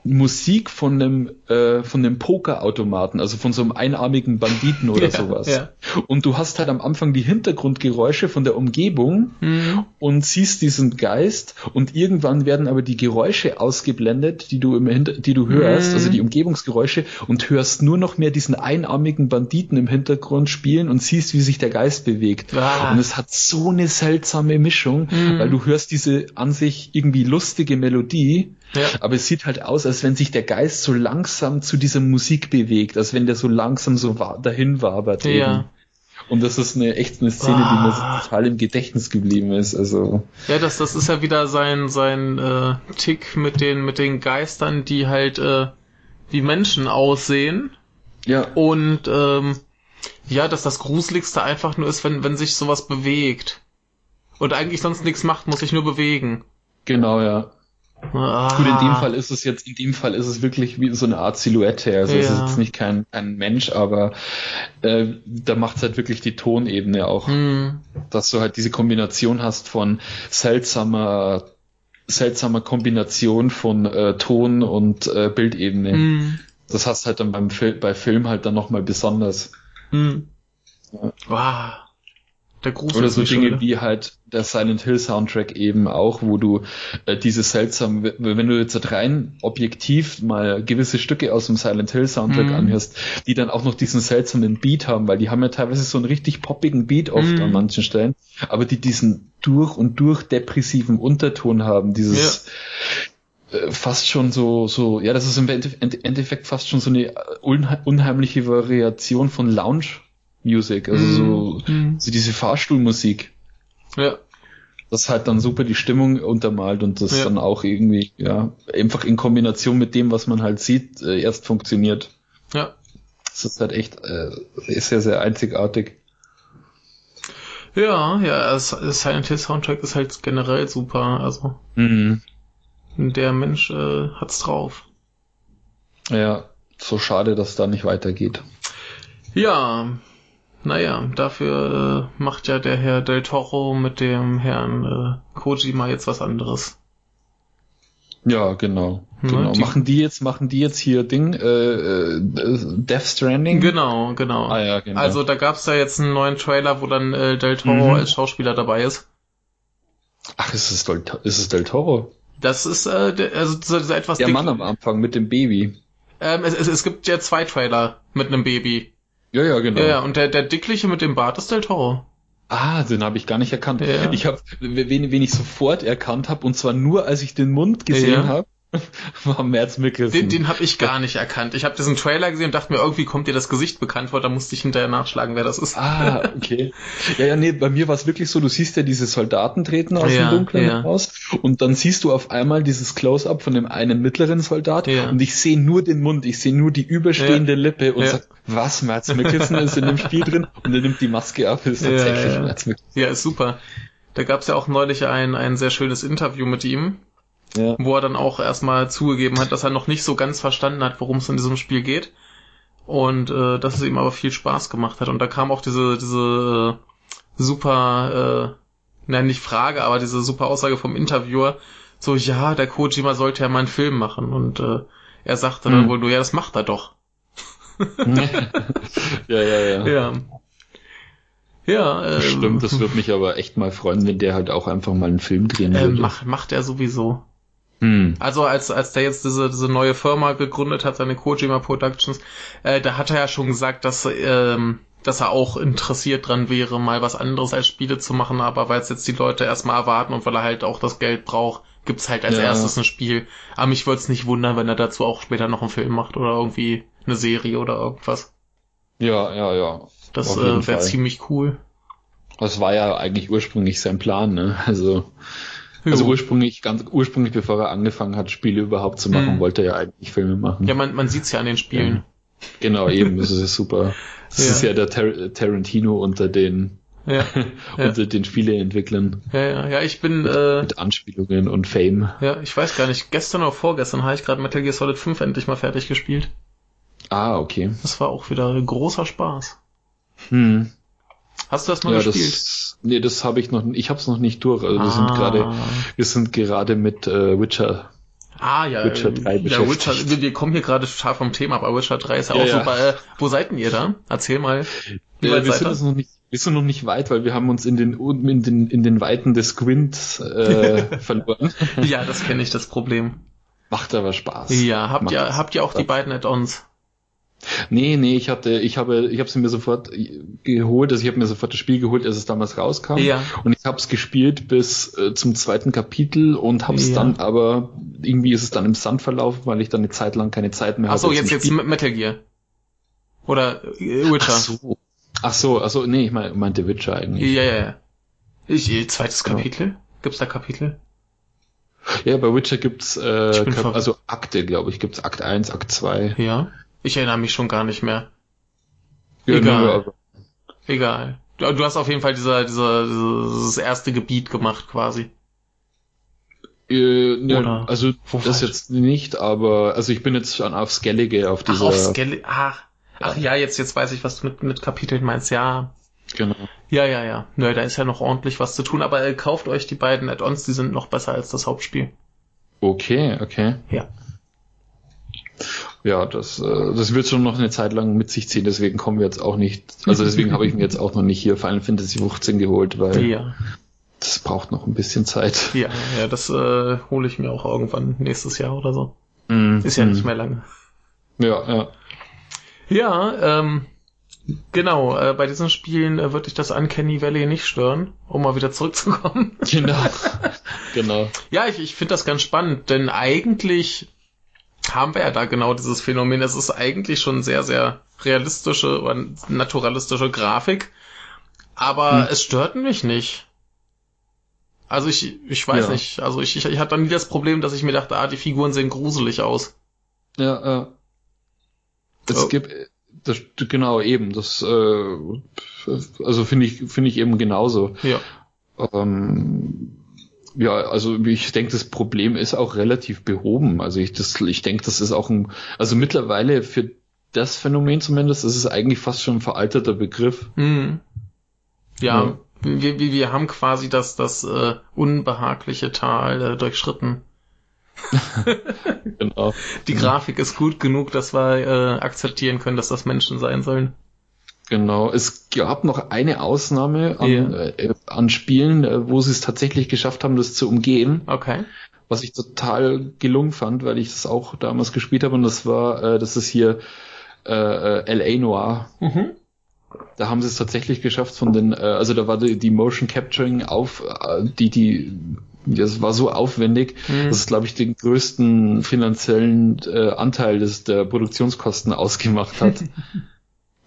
Musik von einem äh, von einem Pokerautomaten, also von so einem einarmigen Banditen oder ja, sowas. Ja. Und du hast halt am Anfang die Hintergrundgeräusche von der Umgebung mhm. und siehst diesen Geist und irgendwann werden aber die Geräusche ausgeblendet, die du im Hinter die du hörst, mhm. also die Umgebungsgeräusche und hörst nur noch mehr diesen einarmigen Banditen im Hintergrund spielen und siehst, wie sich der Geist bewegt. Ah. Und es hat so eine seltsame Mischung, mhm. weil du hörst diese an sich irgendwie lustige Melodie ja. Aber es sieht halt aus, als wenn sich der Geist so langsam zu dieser Musik bewegt, als wenn der so langsam so dahin wabert. Ja. Eben. Und das ist eine echt eine Szene, ah. die mir ah. total im Gedächtnis geblieben ist. Also ja, das das ist ja wieder sein sein äh, Tick mit den mit den Geistern, die halt äh, wie Menschen aussehen. Ja. Und ähm, ja, dass das Gruseligste einfach nur ist, wenn wenn sich sowas bewegt und eigentlich sonst nichts macht, muss sich nur bewegen. Genau, ja. Ah. Gut, in dem Fall ist es jetzt, in dem Fall ist es wirklich wie so eine Art Silhouette. Also ja. es ist jetzt nicht kein, kein Mensch, aber äh, da macht es halt wirklich die Tonebene auch. Hm. Dass du halt diese Kombination hast von seltsamer, seltsamer Kombination von äh, Ton und äh, Bildebene. Hm. Das hast halt dann beim Fil bei Film halt dann nochmal besonders. Hm. Ja. Wow. Der Gruß Oder so Dinge wie halt der Silent Hill Soundtrack eben auch, wo du äh, diese seltsam, wenn du jetzt rein objektiv mal gewisse Stücke aus dem Silent Hill Soundtrack mhm. anhörst, die dann auch noch diesen seltsamen Beat haben, weil die haben ja teilweise so einen richtig poppigen Beat oft mhm. an manchen Stellen, aber die diesen durch und durch depressiven Unterton haben, dieses ja äh, fast schon so, so, ja, das ist im Endeffekt fast schon so eine unheimliche Variation von Lounge Music, also mm. so, mm. so diese Fahrstuhlmusik. Ja. Das halt dann super die Stimmung untermalt und das ja. dann auch irgendwie, ja, einfach in Kombination mit dem, was man halt sieht, äh, erst funktioniert. Ja. Das ist halt echt äh, sehr, sehr einzigartig. Ja, ja, Silent Hill Soundtrack ist halt generell super, also. Mhm. Der Mensch äh, hat's drauf. Ja, so schade, dass da nicht weitergeht. Ja, naja, dafür äh, macht ja der Herr Del Toro mit dem Herrn äh, Kojima jetzt was anderes. Ja, genau. Ne, genau. Die, machen die jetzt, machen die jetzt hier Ding, äh, äh, Death Stranding? Genau, genau. Ah, ja, genau. Also da gab's da jetzt einen neuen Trailer, wo dann äh, Del Toro mhm. als Schauspieler dabei ist. Ach, ist es, Del, ist es Del Toro? Das ist äh, der, also dieser etwas Der Mann am Anfang mit dem Baby. Ähm, es, es, es gibt ja zwei Trailer mit einem Baby. Ja, ja, genau. Ja, und der, der Dickliche mit dem Bart ist Del Toro. Ah, den habe ich gar nicht erkannt. Ja. Ich habe, wen, wen ich sofort erkannt habe, und zwar nur, als ich den Mund gesehen ja. habe, [LAUGHS] war Mads Mikkelsen. Den, den habe ich gar nicht erkannt. Ich habe diesen Trailer gesehen und dachte mir, irgendwie kommt dir das Gesicht bekannt vor, da musste ich hinterher nachschlagen, wer das ist. Ah, okay. Ja, ja, nee, bei mir war es wirklich so, du siehst ja diese Soldaten treten aus ja, dem Dunkeln ja. raus und dann siehst du auf einmal dieses Close-up von dem einen mittleren Soldat ja. und ich sehe nur den Mund, ich sehe nur die überstehende Lippe und sag, was, Mads Mikkelsen ist in dem Spiel drin und er nimmt die Maske ab, ist tatsächlich ja, Mads Mikkelsen. Ja, ist super. Da gab's ja auch neulich ein, ein sehr schönes Interview mit ihm ja. wo er dann auch erstmal zugegeben hat, dass er noch nicht so ganz verstanden hat, worum es in diesem Spiel geht. Und äh, dass es ihm aber viel Spaß gemacht hat. Und da kam auch diese, diese äh, super, äh, nein, nicht Frage, aber diese super Aussage vom Interviewer, so, ja, der Kojima sollte ja mal einen Film machen. Und äh, er sagte hm. dann wohl nur, ja, das macht er doch. [LAUGHS] ja, ja, ja. Ja. Ja, äh, Stimmt, das würde mich aber echt mal freuen, wenn der halt auch einfach mal einen Film drehen äh, würde. Macht, macht er sowieso. Hm. Also als, als der jetzt diese, diese neue Firma gegründet hat, seine Kojima Productions, äh, da hat er ja schon gesagt, dass, ähm, dass er auch interessiert dran wäre, mal was anderes als Spiele zu machen, aber weil es jetzt die Leute erstmal erwarten und weil er halt auch das Geld braucht, gibt's halt als ja. erstes ein Spiel. Aber mich würde es nicht wundern, wenn er dazu auch später noch einen Film macht oder irgendwie eine Serie oder irgendwas. Ja, ja, ja. Das äh, wäre ziemlich cool. Das war ja eigentlich ursprünglich sein Plan, ne? Also also ursprünglich, ganz ursprünglich, bevor er angefangen hat, Spiele überhaupt zu machen, hm. wollte er ja eigentlich Filme machen. Ja, man, man sieht's ja an den Spielen. Ja. Genau, eben, das ist super. Das [LAUGHS] ja. ist ja der Tar Tarantino unter den [LAUGHS] ja, unter den Spieleentwicklern. Ja, ja, ja, ich bin mit, äh, mit Anspielungen und Fame. Ja, ich weiß gar nicht. Gestern oder vorgestern habe ich gerade Metal Gear Solid 5 endlich mal fertig gespielt. Ah, okay. Das war auch wieder großer Spaß. Hm. Hast du das mal ja, gespielt? Das, nee, das habe ich noch. Ich habe es noch nicht durch. Also wir sind ah. gerade, wir sind gerade mit äh, Witcher Ah ja, Witcher 3 ja, Witcher, wir kommen hier gerade scharf vom Thema, aber Witcher 3 ist ja, ja auch ja. super. Äh, wo seid denn ihr da? Erzähl mal. Ja, wir, sind noch nicht, wir sind noch nicht weit, weil wir haben uns in den in den, in den Weiten des Gwent äh, [LAUGHS] verloren. ja, das kenne ich, das Problem. Macht aber Spaß. Ja, habt Macht ihr habt ihr auch Spaß. die beiden Add-ons? Nee, nee, ich hatte, ich habe, ich habe sie mir sofort geholt, also ich habe mir sofort das Spiel geholt, als es damals rauskam. Ja. Und ich habe es gespielt bis äh, zum zweiten Kapitel und habe es ja. dann, aber irgendwie ist es dann im Sand verlaufen, weil ich dann eine Zeit lang keine Zeit mehr hatte. Ach so, jetzt jetzt Metal Gear oder äh, Witcher. Ach so, ach so, also nee, ich mein, meinte Witcher eigentlich. Ja, ja, ja. Ich, äh, zweites Kapitel? Ja. Gibt's da Kapitel? Ja, bei Witcher gibt's äh, also Akte, glaube ich, gibt's Akt 1, Akt 2. Ja. Ich erinnere mich schon gar nicht mehr. Ja, Egal. Nö, Egal. Du, du, hast auf jeden Fall dieser, dieser, dieses erste Gebiet gemacht quasi. Äh, ne, also das jetzt nicht, aber also ich bin jetzt schon auf Skellige auf dieser. Ach, auf Skellige. Ach, ach ja, jetzt jetzt weiß ich, was du mit mit Kapiteln meinst. Ja. Genau. Ja, ja, ja. Nö, da ist ja noch ordentlich was zu tun, aber äh, kauft euch die beiden Add-ons, die sind noch besser als das Hauptspiel. Okay, okay. Ja ja, das, äh, das wird schon noch eine Zeit lang mit sich ziehen, deswegen kommen wir jetzt auch nicht, also deswegen habe ich mir jetzt auch noch nicht hier Final Fantasy 15 geholt, weil ja. das braucht noch ein bisschen Zeit. Ja, ja, das äh, hole ich mir auch irgendwann nächstes Jahr oder so. Mm, Ist ja mm. nicht mehr lange. Ja, ja. Ja, ähm, genau, äh, bei diesen Spielen äh, würde ich das Uncanny Valley nicht stören, um mal wieder zurückzukommen. Genau. [LAUGHS] genau. Ja, ich, ich finde das ganz spannend, denn eigentlich haben wir ja da genau dieses Phänomen. Es ist eigentlich schon sehr, sehr realistische und naturalistische Grafik, aber hm. es stört mich nicht. Also ich, ich weiß ja. nicht. Also ich, ich, ich hatte dann nie das Problem, dass ich mir dachte, ah, die Figuren sehen gruselig aus. Ja, ja. Es oh. gibt, das, genau eben, das, äh, also finde ich, finde ich eben genauso. Ja. Ähm, ja, also ich denke, das Problem ist auch relativ behoben. Also ich, das, ich denke, das ist auch ein, also mittlerweile für das Phänomen zumindest, ist eigentlich fast schon ein veralterter Begriff. Mhm. Ja, ja. Wir, wir, wir haben quasi das, das äh, unbehagliche Tal äh, durchschritten. [LAUGHS] genau. Die Grafik ist gut genug, dass wir äh, akzeptieren können, dass das Menschen sein sollen. Genau, es gab noch eine Ausnahme an, yeah. äh, an Spielen, äh, wo sie es tatsächlich geschafft haben, das zu umgehen. Okay. Was ich total gelungen fand, weil ich das auch damals gespielt habe und das war, äh, das ist hier äh, äh LA Noir. Mhm. Da haben sie es tatsächlich geschafft von den, äh, also da war die, die Motion Capturing auf, äh, die, die, das war so aufwendig, mhm. dass es, glaube ich, den größten finanziellen äh, Anteil des, der Produktionskosten [LAUGHS] ausgemacht hat. [LAUGHS]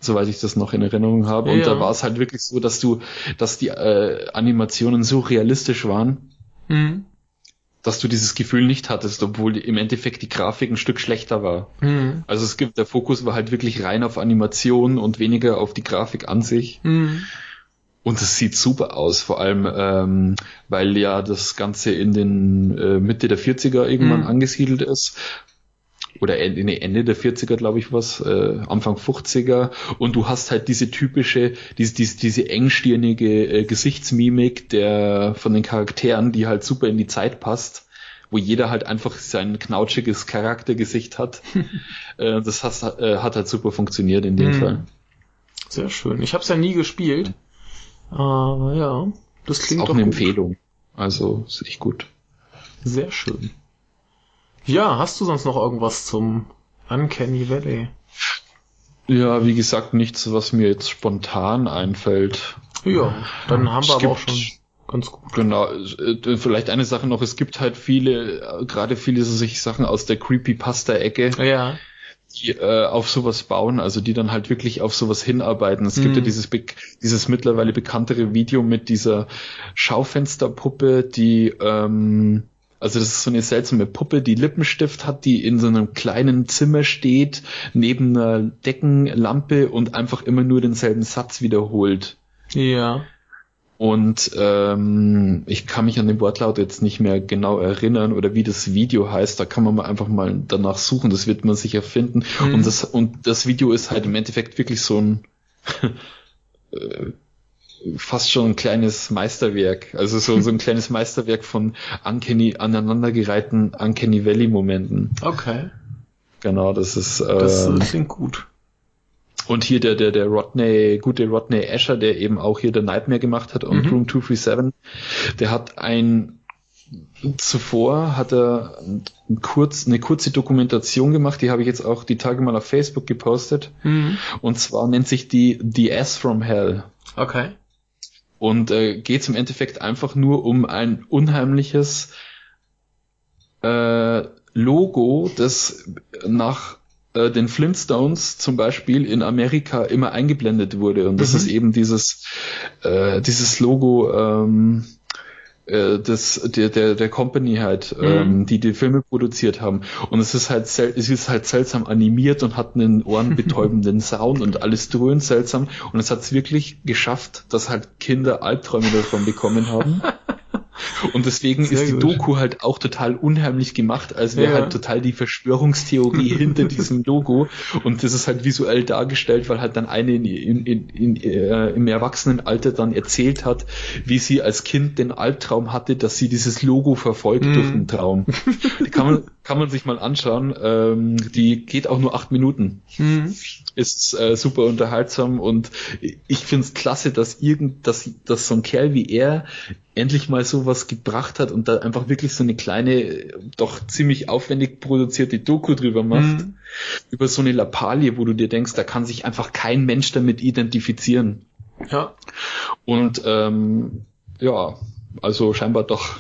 soweit ich das noch in Erinnerung habe. Und ja. da war es halt wirklich so, dass du, dass die äh, Animationen so realistisch waren, mhm. dass du dieses Gefühl nicht hattest, obwohl im Endeffekt die Grafik ein Stück schlechter war. Mhm. Also es gibt, der Fokus war halt wirklich rein auf Animation und weniger auf die Grafik an sich. Mhm. Und es sieht super aus, vor allem, ähm, weil ja das Ganze in den äh, Mitte der 40er irgendwann mhm. angesiedelt ist oder Ende, Ende der 40er, glaube ich, was, äh, Anfang 50er. Und du hast halt diese typische, diese, diese, diese engstirnige äh, Gesichtsmimik der von den Charakteren, die halt super in die Zeit passt wo jeder halt einfach sein knautschiges Charaktergesicht hat. [LAUGHS] äh, das hat, äh, hat halt super funktioniert in dem mhm. Fall. Sehr schön. Ich habe es ja nie gespielt, aber ja, das klingt ist auch eine gut. Empfehlung. Also ist echt gut. Sehr schön. Ja, hast du sonst noch irgendwas zum Uncanny Valley? Ja, wie gesagt, nichts, was mir jetzt spontan einfällt. Ja, dann haben wir es aber auch schon ganz gut. Genau, äh, vielleicht eine Sache noch, es gibt halt viele, äh, gerade viele so sich Sachen aus der Creepypasta-Ecke. Ja die äh, auf sowas bauen, also die dann halt wirklich auf sowas hinarbeiten. Es mhm. gibt ja mhm. dieses, dieses mittlerweile bekanntere Video mit dieser Schaufensterpuppe, die ähm, also das ist so eine seltsame Puppe, die Lippenstift hat, die in so einem kleinen Zimmer steht, neben einer Deckenlampe und einfach immer nur denselben Satz wiederholt. Ja. Und ähm, ich kann mich an den Wortlaut jetzt nicht mehr genau erinnern oder wie das Video heißt. Da kann man mal einfach mal danach suchen. Das wird man sicher finden. Mhm. Und das und das Video ist halt im Endeffekt wirklich so ein [LAUGHS] äh, fast schon ein kleines Meisterwerk. Also so, so ein [LAUGHS] kleines Meisterwerk von Uncanny, aneinandergereihten Uncanny Valley Momenten. Okay. Genau, das ist, äh, Das äh, klingt gut. und hier der, der, der Rodney, gute Rodney Asher, der eben auch hier der Nightmare gemacht hat und Mhm. Room 237, der hat ein, zuvor hat er ein kurz, eine kurze Dokumentation gemacht, die habe ich jetzt auch die Tage mal auf Facebook gepostet. Mhm. Und zwar nennt sich die The Ass from Hell. Okay. Und äh, geht im Endeffekt einfach nur um ein unheimliches äh, Logo, das nach äh, den Flintstones zum Beispiel in Amerika immer eingeblendet wurde. Und das Mhm. ist eben dieses, äh, dieses Logo ähm, äh, des, der, der, der Company halt, ähm, die die Filme produziert haben. Und es ist halt sel es ist halt seltsam animiert und hat einen ohrenbetäubenden [LAUGHS] Sound und alles dröhnt seltsam. Und es hat es wirklich geschafft, dass halt Kinder Albträume davon bekommen haben. [LAUGHS] Und deswegen Sehr ist die gut. Doku halt auch total unheimlich gemacht, als wäre Ja. halt total die Verschwörungstheorie [LAUGHS] hinter diesem Logo. Und das ist halt visuell dargestellt, weil halt dann eine in, in, in, äh, im Erwachsenenalter dann erzählt hat, wie sie als Kind den Albtraum hatte, dass sie dieses Logo verfolgt Mhm. durch den Traum. Die [LAUGHS] kann man, kann man sich mal anschauen. Ähm, die geht auch nur acht Minuten Mhm. Ist äh, super unterhaltsam und ich find's klasse, dass irgend, dass, dass so ein Kerl wie er endlich mal sowas gebracht hat und da einfach wirklich so eine kleine, doch ziemlich aufwendig produzierte Doku drüber macht, Mhm. über so eine Lappalie, wo du dir denkst, da kann sich einfach kein Mensch damit identifizieren. Ja. Und ähm, ja, also scheinbar doch.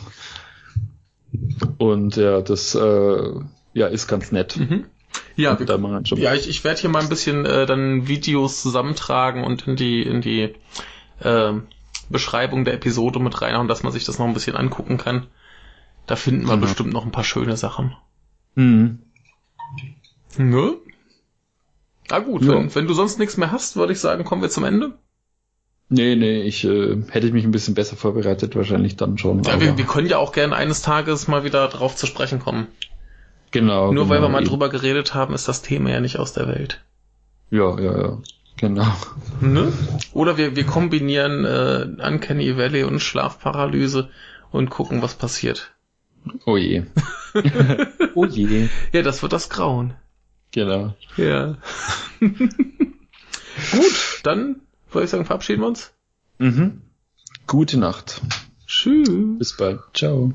Und ja, das äh, ja ist ganz nett. Mhm. Ja, schon Ja, ich, ich werde hier mal ein bisschen äh, dann Videos zusammentragen und in die in die ähm, Beschreibung der Episode mit reinhauen, dass man sich das noch ein bisschen angucken kann. Da finden wir Genau. bestimmt noch ein paar schöne Sachen. Mhm. Ne? Ah gut, Ja. wenn, wenn du sonst nichts mehr hast, würde ich sagen, kommen wir zum Ende. Nee, nee, ich äh, hätte mich ein bisschen besser vorbereitet, wahrscheinlich dann schon. Ja, wir, wir können ja auch gerne eines Tages mal wieder drauf zu sprechen kommen. Genau. Nur weil genau, wir mal eben. drüber geredet haben, ist das Thema ja nicht aus der Welt. Ja, ja, ja. Genau. Ne? Oder wir, wir kombinieren äh, Uncanny Valley und Schlafparalyse und gucken, was passiert. Oh je. [LAUGHS] oh je. Ja, das wird das Grauen. Genau. Ja. [LAUGHS] Gut, dann würde ich sagen, verabschieden wir uns. Mhm. Gute Nacht. Tschüss. Bis bald. Ciao.